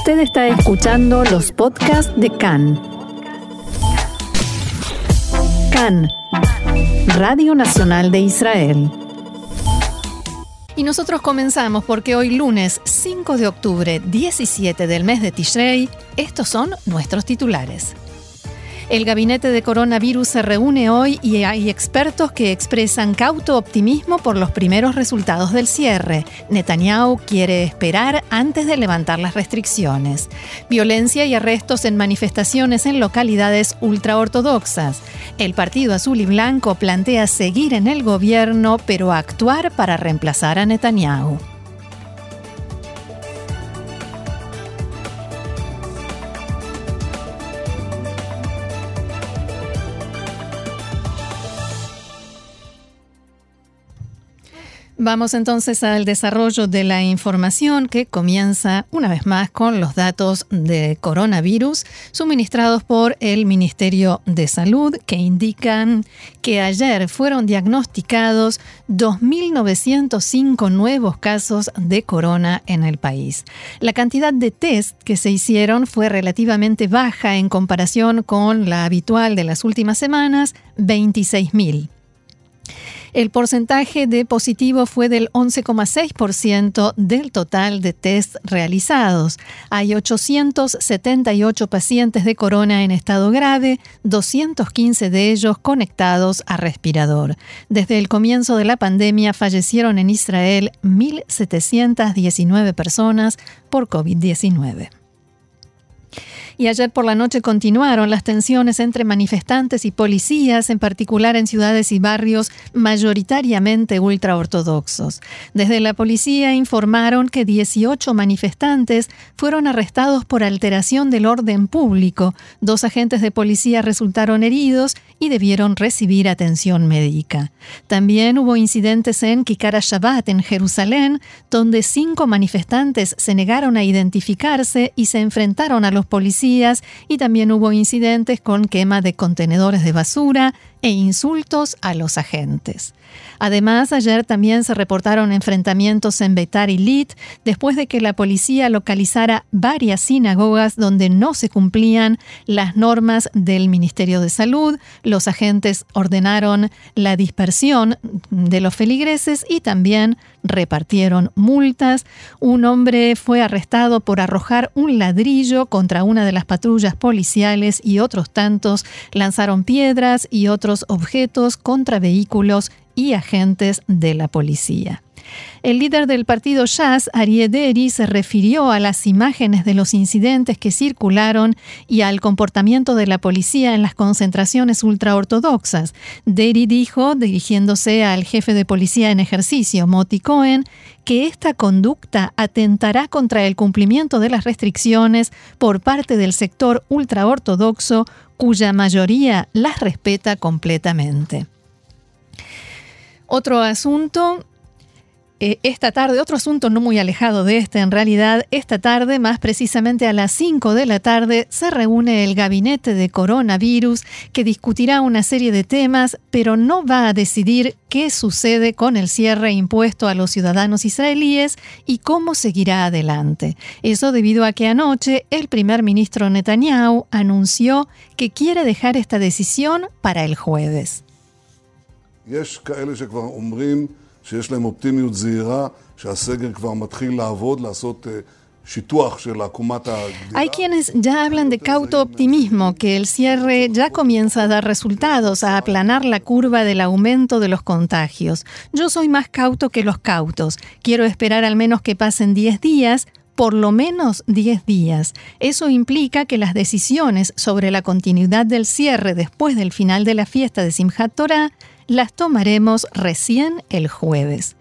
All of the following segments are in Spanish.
Usted está escuchando los podcasts de CAN. CAN, Radio Nacional de Israel. Y nosotros comenzamos porque hoy lunes 5 de octubre, 17 del mes de Tishrei, estos son nuestros titulares. El gabinete de coronavirus se reúne hoy y hay expertos que expresan cauto optimismo por los primeros resultados del cierre. Netanyahu quiere esperar antes de levantar las restricciones. Violencia y arrestos en manifestaciones en localidades ultraortodoxas. El Partido Azul y Blanco plantea seguir en el gobierno pero actuar para reemplazar a Netanyahu. Vamos entonces al desarrollo de la información que comienza una vez más con los datos de coronavirus suministrados por el Ministerio de Salud que indican que ayer fueron diagnosticados 2.905 nuevos casos de corona en el país. La cantidad de test que se hicieron fue relativamente baja en comparación con la habitual de las últimas semanas, 26.000. El porcentaje de positivo fue del 11,6% del total de test realizados. Hay 878 pacientes de corona en estado grave, 215 de ellos conectados a respirador. Desde el comienzo de la pandemia fallecieron en Israel 1.719 personas por COVID-19 y ayer por la noche continuaron las tensiones entre manifestantes y policías, en particular en ciudades y barrios mayoritariamente ultraortodoxos. Desde la policía informaron que 18 manifestantes fueron arrestados por alteración del orden público. Dos agentes de policía resultaron heridos y debieron recibir atención médica. También hubo incidentes en Kikara Shabbat, en Jerusalén, donde cinco manifestantes se negaron a identificarse y se enfrentaron a los policías y también hubo incidentes con quema de contenedores de basura e insultos a los agentes. Además, ayer también se reportaron enfrentamientos en Beitar y Lit después de que la policía localizara varias sinagogas donde no se cumplían las normas del Ministerio de Salud. Los agentes ordenaron la dispersión de los feligreses y también repartieron multas. Un hombre fue arrestado por arrojar un ladrillo contra una de las patrullas policiales y otros tantos lanzaron piedras y otros objetos contra vehículos y agentes de la policía. El líder del partido Jazz, Arié Deri, se refirió a las imágenes de los incidentes que circularon y al comportamiento de la policía en las concentraciones ultraortodoxas. Deri dijo, dirigiéndose al jefe de policía en ejercicio, Moti Cohen, que esta conducta atentará contra el cumplimiento de las restricciones por parte del sector ultraortodoxo, cuya mayoría las respeta completamente. Otro asunto, eh, esta tarde, otro asunto no muy alejado de este en realidad, esta tarde, más precisamente a las 5 de la tarde, se reúne el gabinete de coronavirus que discutirá una serie de temas, pero no va a decidir qué sucede con el cierre impuesto a los ciudadanos israelíes y cómo seguirá adelante. Eso debido a que anoche el primer ministro Netanyahu anunció que quiere dejar esta decisión para el jueves. יש כאלה שכבר אומרים שיש להם אופטימיות זהירה, שהסגר כבר מתחיל לעבוד, לעשות שיטוח של עקומת הגדילה. Hay quienes ya hablan de cauto optimismo, que el cierre ya comienza a dar resultados, a aplanar la curva del aumento de los contagios. Yo soy más cauto que los cautos. Quiero esperar al menos que pasen 10 días por lo menos 10 días. Eso implica que las decisiones sobre la continuidad del cierre después del final de la fiesta de Simchat Torah las tomaremos recién el jueves.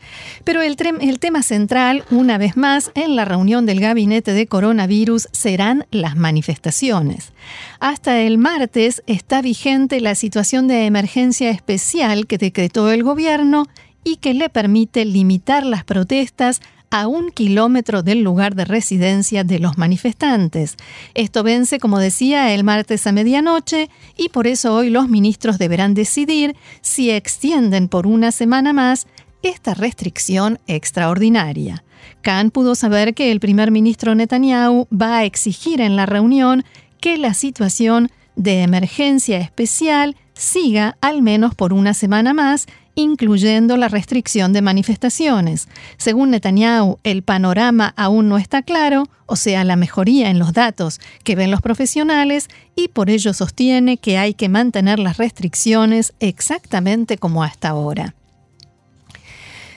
Pero el, tema central, una vez más, en la reunión del gabinete de coronavirus serán las manifestaciones. Hasta el martes está vigente la situación de emergencia especial que decretó el gobierno y que le permite limitar las protestas a un kilómetro del lugar de residencia de los manifestantes. Esto vence, como decía, el martes a medianoche y por eso hoy los ministros deberán decidir si extienden por una semana más esta restricción extraordinaria. Khan pudo saber que el primer ministro Netanyahu va a exigir en la reunión que la situación de emergencia especial siga al menos por una semana más, incluyendo la restricción de manifestaciones. Según Netanyahu, el panorama aún no está claro, o sea, la mejoría en los datos que ven los profesionales, y por ello sostiene que hay que mantener las restricciones exactamente como hasta ahora.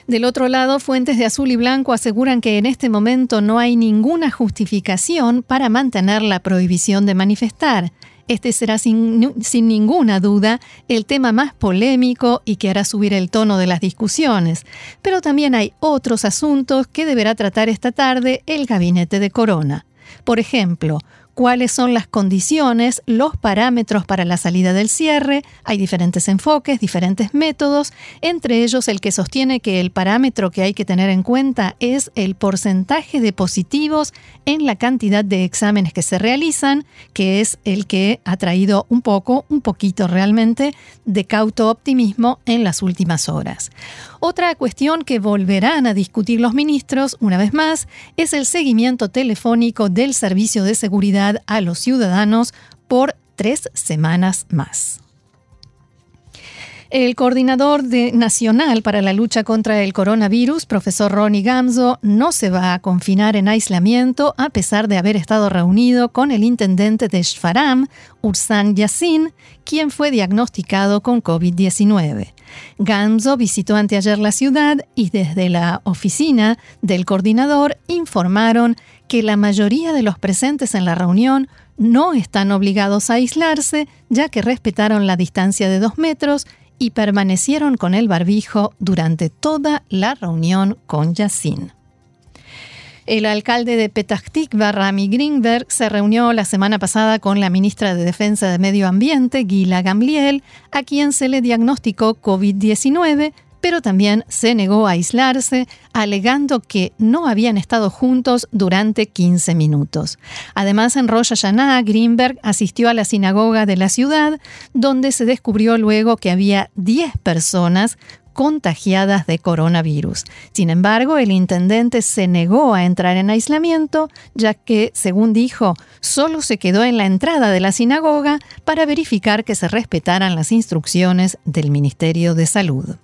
Del otro lado, fuentes de azul y blanco aseguran que en este momento no hay ninguna justificación para mantener la prohibición de manifestar. Este será sin, sin, ninguna duda el tema más polémico y que hará subir el tono de las discusiones. Pero también hay otros asuntos que deberá tratar esta tarde el gabinete de Corona. Por ejemplo, cuáles son las condiciones, los parámetros para la salida del cierre. Hay diferentes enfoques, diferentes métodos, entre ellos el que sostiene que el parámetro que hay que tener en cuenta es el porcentaje de positivos en la cantidad de exámenes que se realizan, que es el que ha traído un poco, un poquito realmente, de cauto optimismo en las últimas horas. Otra cuestión que volverán a discutir los ministros, una vez más, es el seguimiento telefónico del servicio de seguridad a los ciudadanos por tres semanas más. El coordinador nacional para la lucha contra el coronavirus, profesor Ronnie Gamzo, no se va a confinar en aislamiento a pesar de haber estado reunido con el intendente de Shfaram, Ursan Yassin, quien fue diagnosticado con COVID-19. Gamzo visitó anteayer la ciudad y desde la oficina del coordinador informaron que la mayoría de los presentes en la reunión no están obligados a aislarse, ya que respetaron la distancia de dos metros y permanecieron con el barbijo durante toda la reunión con Yassin. El alcalde de Petah Tikva, Rami Greenberg, se reunió la semana pasada con la ministra de Defensa de Medio Ambiente, Gila Gamliel, a quien se le diagnosticó COVID-19, pero también se negó a aislarse, alegando que no habían estado juntos durante 15 minutos. Además, en Rosh Hashanah, Greenberg asistió a la sinagoga de la ciudad, donde se descubrió luego que había 10 personas contagiadas de coronavirus. Sin embargo, el intendente se negó a entrar en aislamiento, ya que, según dijo, solo se quedó en la entrada de la sinagoga para verificar que se respetaran las instrucciones del Ministerio de Salud.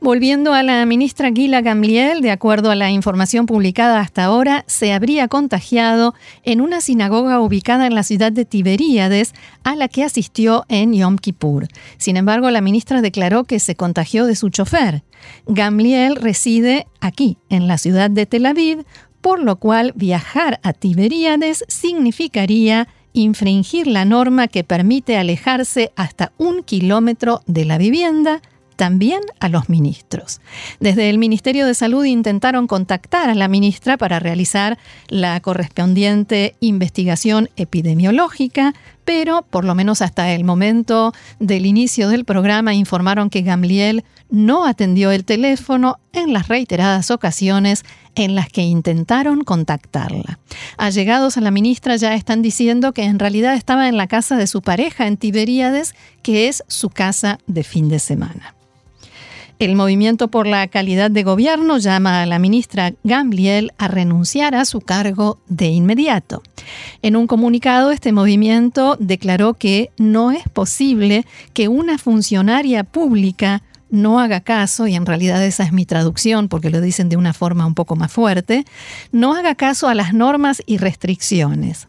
Volviendo a la ministra Gila Gamliel, de acuerdo a la información publicada hasta ahora, se habría contagiado en una sinagoga ubicada en la ciudad de Tiberíades, a la que asistió en Yom Kippur. Sin embargo, la ministra declaró que se contagió de su chofer. Gamliel reside aquí, en la ciudad de Tel Aviv, por lo cual viajar a Tiberíades significaría infringir la norma que permite alejarse hasta un kilómetro de la vivienda también a los ministros. Desde el Ministerio de Salud intentaron contactar a la ministra para realizar la correspondiente investigación epidemiológica, pero por lo menos hasta el momento del inicio del programa informaron que Gamliel no atendió el teléfono en las reiteradas ocasiones en las que intentaron contactarla. Allegados a la ministra ya están diciendo que en realidad estaba en la casa de su pareja en Tiberíades, que es su casa de fin de semana. El Movimiento por la Calidad de Gobierno llama a la ministra Gamliel a renunciar a su cargo de inmediato. En un comunicado, este movimiento declaró que no es posible que una funcionaria pública no haga caso, y en realidad esa es mi traducción porque lo dicen de una forma un poco más fuerte, no haga caso a las normas y restricciones.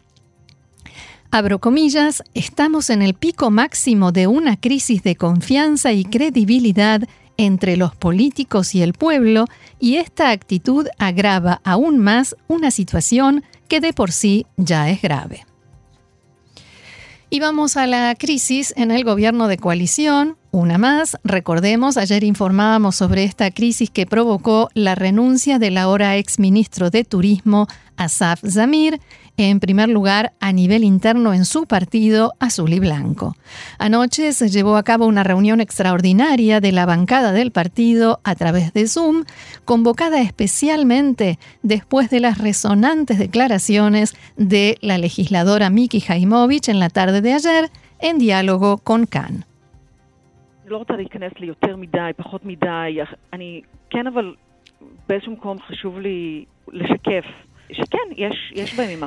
Abro comillas, estamos en el pico máximo de una crisis de confianza y credibilidad entre los políticos y el pueblo y esta actitud agrava aún más una situación que de por sí ya es grave. Y vamos a la crisis en el gobierno de coalición. Una más, recordemos, ayer informábamos sobre esta crisis que provocó la renuncia del ahora ex ministro de Turismo, Asaf Zamir, en primer lugar a nivel interno en su partido azul y blanco. Anoche se llevó a cabo una reunión extraordinaria de la bancada del partido a través de Zoom, convocada especialmente después de las resonantes declaraciones de la legisladora Miki Jaimovich en la tarde de ayer en diálogo con Khan. באיזשהו מקום חשוב לי לשקף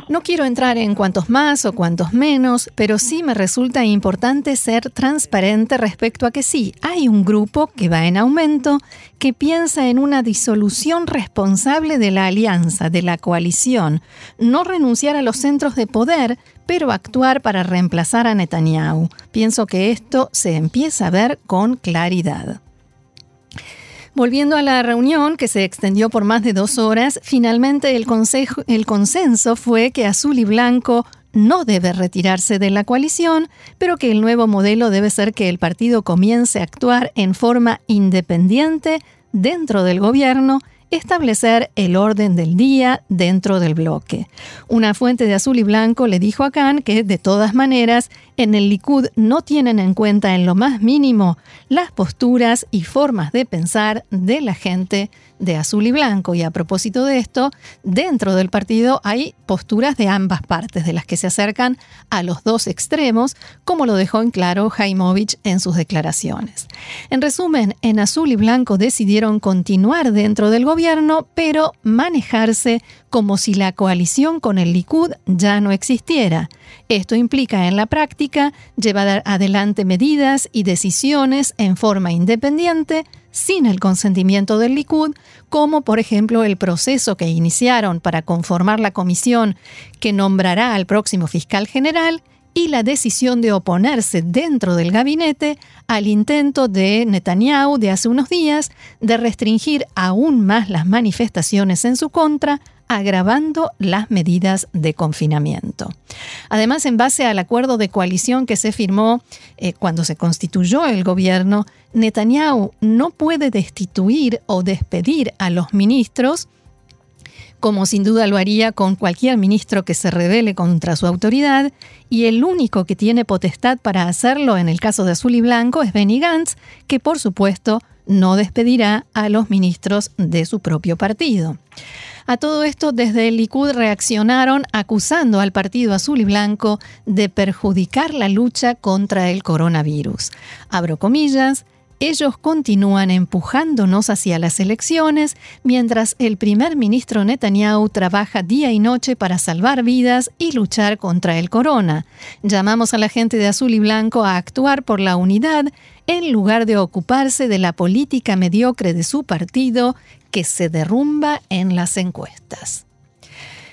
No quiero entrar en cuantos más o cuantos menos, pero sí me resulta importante ser transparente respecto a que sí, hay un grupo que va en aumento, que piensa en una disolución responsable de la alianza, de la coalición, no renunciar a los centros de poder, pero actuar para reemplazar a Netanyahu. Pienso que esto se empieza a ver con claridad. Volviendo a la reunión, que se extendió por más de dos horas, finalmente el, el consenso fue que Azul y Blanco no debe retirarse de la coalición, pero que el nuevo modelo debe ser que el partido comience a actuar en forma independiente dentro del gobierno establecer el orden del día dentro del bloque. Una fuente de azul y blanco le dijo a Khan que, de todas maneras, en el Likud no tienen en cuenta en lo más mínimo las posturas y formas de pensar de la gente de azul y blanco. Y a propósito de esto, dentro del partido hay posturas de ambas partes, de las que se acercan a los dos extremos, como lo dejó en claro Jaimovich en sus declaraciones. En resumen, en azul y blanco decidieron continuar dentro del gobierno, pero manejarse como si la coalición con el Likud ya no existiera. Esto implica en la práctica llevar adelante medidas y decisiones en forma independiente, sin el consentimiento del Likud, como por ejemplo el proceso que iniciaron para conformar la comisión que nombrará al próximo fiscal general y la decisión de oponerse dentro del gabinete al intento de Netanyahu de hace unos días de restringir aún más las manifestaciones en su contra agravando las medidas de confinamiento. Además, en base al acuerdo de coalición que se firmó eh, cuando se constituyó el gobierno, Netanyahu no puede destituir o despedir a los ministros como sin duda lo haría con cualquier ministro que se rebele contra su autoridad, y el único que tiene potestad para hacerlo en el caso de Azul y Blanco es Benny Gantz, que por supuesto no despedirá a los ministros de su propio partido. A todo esto, desde el Likud reaccionaron acusando al Partido Azul y Blanco de perjudicar la lucha contra el coronavirus. Abro comillas, ellos continúan empujándonos hacia las elecciones mientras el primer ministro Netanyahu trabaja día y noche para salvar vidas y luchar contra el corona. Llamamos a la gente de azul y blanco a actuar por la unidad en lugar de ocuparse de la política mediocre de su partido que se derrumba en las encuestas.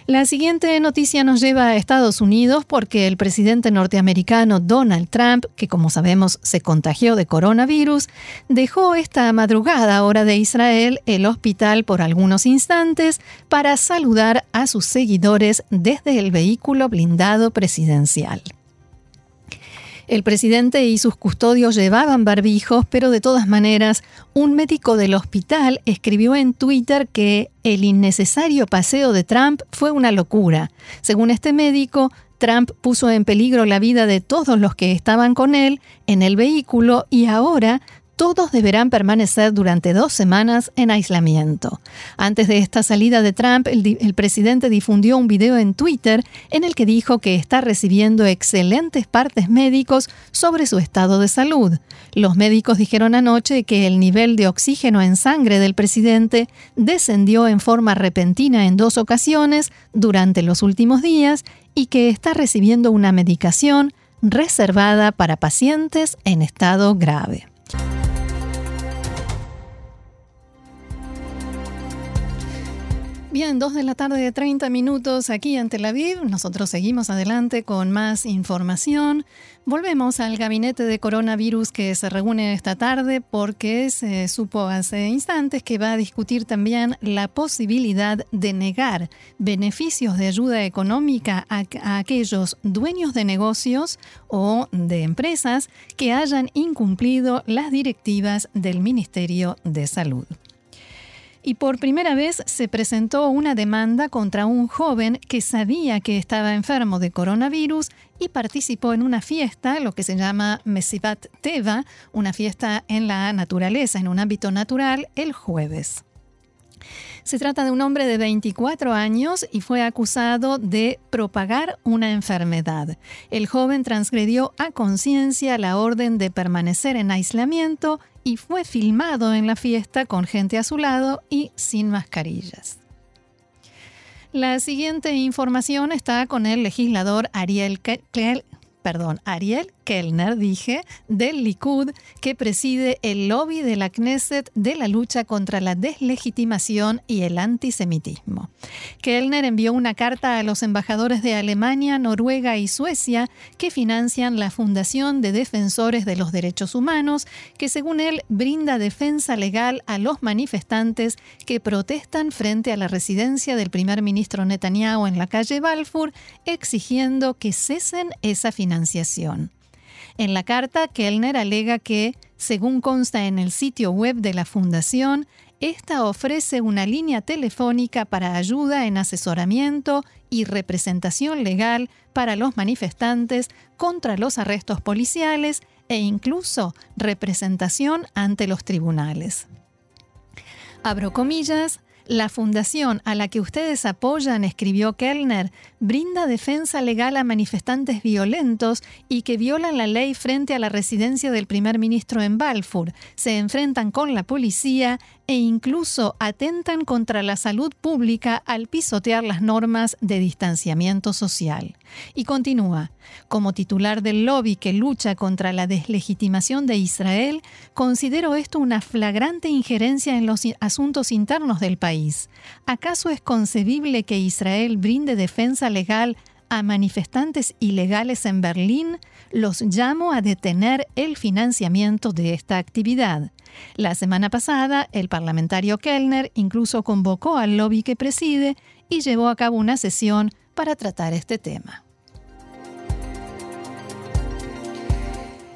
La siguiente noticia nos lleva a Estados Unidos porque el presidente norteamericano Donald Trump, que como sabemos se contagió de coronavirus, dejó esta madrugada hora de Israel el hospital por algunos instantes para saludar a sus seguidores desde el vehículo blindado presidencial. El presidente y sus custodios llevaban barbijos, pero de todas maneras, un médico del hospital escribió en Twitter que el innecesario paseo de Trump fue una locura. Según este médico, Trump puso en peligro la vida de todos los que estaban con él en el vehículo y ahora todos deberán permanecer durante dos semanas en aislamiento. Antes de esta salida de Trump, el, presidente difundió un video en Twitter en el que dijo que está recibiendo excelentes partes médicos sobre su estado de salud. Los médicos dijeron anoche que el nivel de oxígeno en sangre del presidente descendió en forma repentina en dos ocasiones durante los últimos días y que está recibiendo una medicación reservada para pacientes en estado grave. Bien, dos de la tarde de 30 minutos aquí en Tel Aviv. Nosotros seguimos adelante con más información. Volvemos al gabinete de coronavirus que se reúne esta tarde porque se supo hace instantes que va a discutir también la posibilidad de negar beneficios de ayuda económica a, a aquellos dueños de negocios o de empresas que hayan incumplido las directivas del Ministerio de Salud y por primera vez se presentó una demanda contra un joven que sabía que estaba enfermo de coronavirus y participó en una fiesta, lo que se llama Mesivat Teva, una fiesta en la naturaleza, en un ámbito natural, el jueves. Se trata de un hombre de 24 años y fue acusado de propagar una enfermedad. El joven transgredió a conciencia la orden de permanecer en aislamiento y fue filmado en la fiesta con gente a su lado y sin mascarillas. La siguiente información está con el legislador Ariel perdón, Ariel Kellner, dije, del Likud, que preside el lobby de la Knesset de la lucha contra la deslegitimación y el antisemitismo. Kellner envió una carta a los embajadores de Alemania, Noruega y Suecia que financian la Fundación de Defensores de los Derechos Humanos, que según él brinda defensa legal a los manifestantes que protestan frente a la residencia del primer ministro Netanyahu en la calle Balfour, exigiendo que cesen esa financiación. En la carta, Kellner alega que, según consta en el sitio web de la Fundación, esta ofrece una línea telefónica para ayuda en asesoramiento y representación legal para los manifestantes contra los arrestos policiales e incluso representación ante los tribunales. Abro comillas, la fundación a la que ustedes apoyan, escribió Kellner, brinda defensa legal a manifestantes violentos y que violan la ley frente a la residencia del primer ministro en Balfour, se enfrentan con la policía e incluso atentan contra la salud pública al pisotear las normas de distanciamiento social. Y continúa, como titular del lobby que lucha contra la deslegitimación de Israel, considero esto una flagrante injerencia en los asuntos internos del país. ¿Acaso es concebible que Israel brinde defensa legal a manifestantes ilegales en Berlín, los llamo a detener el financiamiento de esta actividad. La semana pasada, el parlamentario Kellner incluso convocó al lobby que preside y llevó a cabo una sesión para tratar este tema.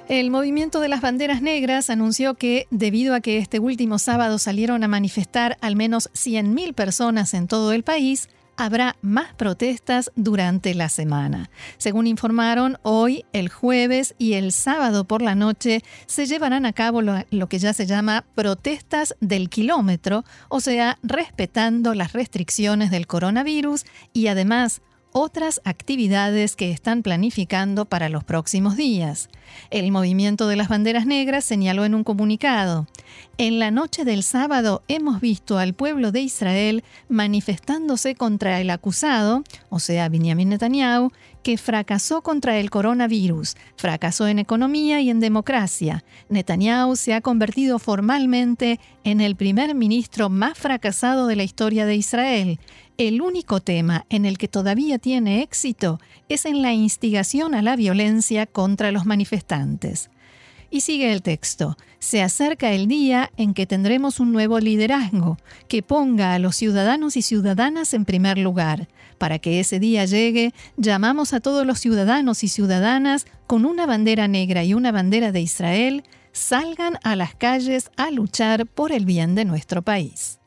El movimiento de las banderas negras anunció que, debido a que este último sábado salieron a manifestar al menos 100.000 personas en todo el país, habrá más protestas durante la semana. Según informaron, hoy, el jueves y el sábado por la noche se llevarán a cabo lo, que ya se llama protestas del kilómetro, o sea, respetando las restricciones del coronavirus y además otras actividades que están planificando para los próximos días. El movimiento de las banderas negras señaló en un comunicado, en la noche del sábado hemos visto al pueblo de Israel manifestándose contra el acusado, o sea, Benjamin Netanyahu, que fracasó contra el coronavirus, fracasó en economía y en democracia. Netanyahu se ha convertido formalmente en el primer ministro más fracasado de la historia de Israel. El único tema en el que todavía tiene éxito es en la instigación a la violencia contra los manifestantes. Y sigue el texto. Se acerca el día en que tendremos un nuevo liderazgo que ponga a los ciudadanos y ciudadanas en primer lugar. Para que ese día llegue, llamamos a todos los ciudadanos y ciudadanas con una bandera negra y una bandera de Israel, salgan a las calles a luchar por el bien de nuestro país.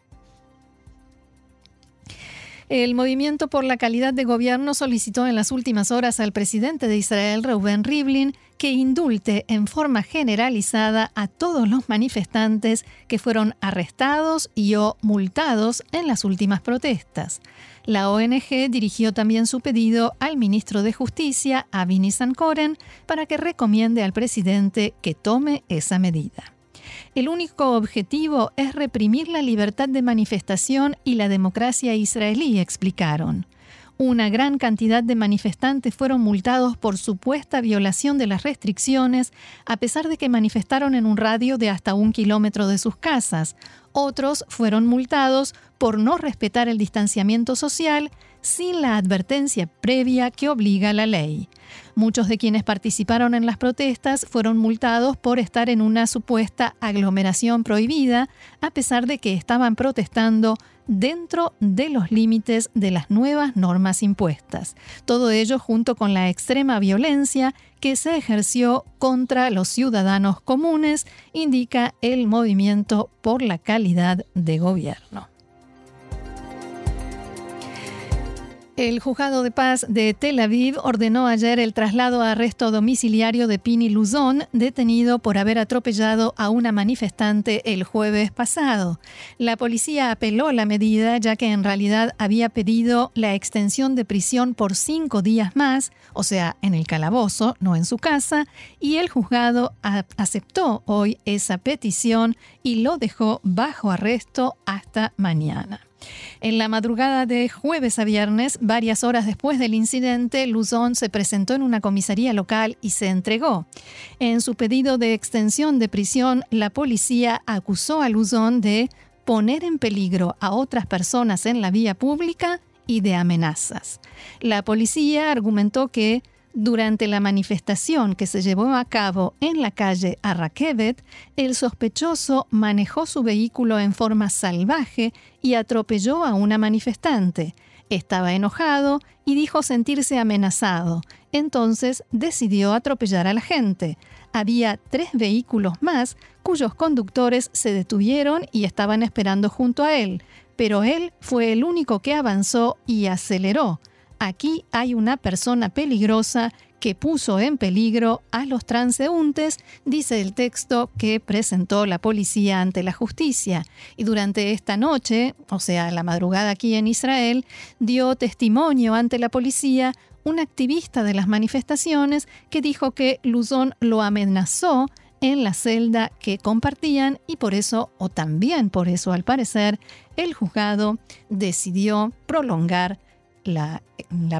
El Movimiento por la Calidad de Gobierno solicitó en las últimas horas al presidente de Israel, Reuben Rivlin, que indulte en forma generalizada a todos los manifestantes que fueron arrestados y o multados en las últimas protestas. La ONG dirigió también su pedido al ministro de Justicia, Avini Sankoren, para que recomiende al presidente que tome esa medida. El único objetivo es reprimir la libertad de manifestación y la democracia israelí, explicaron. Una gran cantidad de manifestantes fueron multados por supuesta violación de las restricciones, a pesar de que manifestaron en un radio de hasta un kilómetro de sus casas. Otros fueron multados por no respetar el distanciamiento social sin la advertencia previa que obliga la ley. Muchos de quienes participaron en las protestas fueron multados por estar en una supuesta aglomeración prohibida, a pesar de que estaban protestando dentro de los límites de las nuevas normas impuestas. Todo ello junto con la extrema violencia que se ejerció contra los ciudadanos comunes, indica el movimiento por la calidad de gobierno. El juzgado de paz de Tel Aviv ordenó ayer el traslado a arresto domiciliario de Pini Luzón, detenido por haber atropellado a una manifestante el jueves pasado. La policía apeló la medida ya que en realidad había pedido la extensión de prisión por cinco días más, o sea, en el calabozo, no en su casa, y el juzgado aceptó hoy esa petición y lo dejó bajo arresto hasta mañana. En la madrugada de jueves a viernes, varias horas después del incidente, Luzón se presentó en una comisaría local y se entregó. En su pedido de extensión de prisión, la policía acusó a Luzón de poner en peligro a otras personas en la vía pública y de amenazas. La policía argumentó que durante la manifestación que se llevó a cabo en la calle Arraquebet, el sospechoso manejó su vehículo en forma salvaje y atropelló a una manifestante. Estaba enojado y dijo sentirse amenazado. Entonces decidió atropellar a la gente. Había tres vehículos más cuyos conductores se detuvieron y estaban esperando junto a él, pero él fue el único que avanzó y aceleró aquí hay una persona peligrosa que puso en peligro a los transeúntes, dice el texto que presentó la policía ante la justicia. Y durante esta noche, o sea, la madrugada aquí en Israel, dio testimonio ante la policía un activista de las manifestaciones que dijo que Luzón lo amenazó en la celda que compartían y por eso, o también por eso al parecer, el juzgado decidió prolongar la,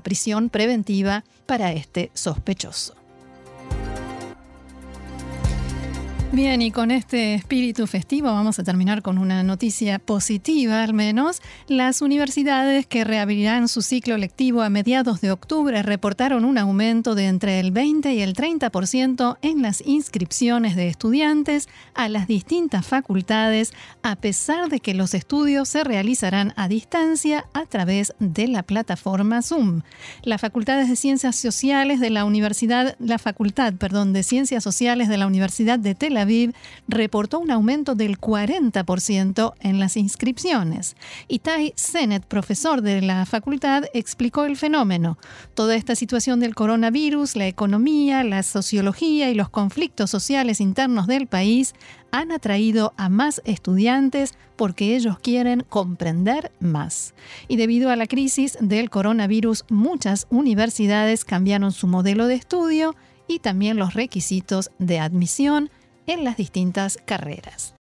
prisión preventiva para este sospechoso. Bien, y con este espíritu festivo vamos a terminar con una noticia positiva al menos. Las universidades que reabrirán su ciclo lectivo a mediados de octubre reportaron un aumento de entre el 20 y el 30% en las inscripciones de estudiantes a las distintas facultades, a pesar de que los estudios se realizarán a distancia a través de la plataforma Zoom. Las facultades de Ciencias Sociales de la Universidad, la Facultad, perdón, de Ciencias Sociales de la Universidad de Tel Aviv reportó un aumento del 40% en las inscripciones. Itai Senet, profesor de la facultad, explicó el fenómeno. Toda esta situación del coronavirus, la economía, la sociología y los conflictos sociales internos del país han atraído a más estudiantes porque ellos quieren comprender más. Y debido a la crisis del coronavirus, muchas universidades cambiaron su modelo de estudio y también los requisitos de admisión en las distintas carreras.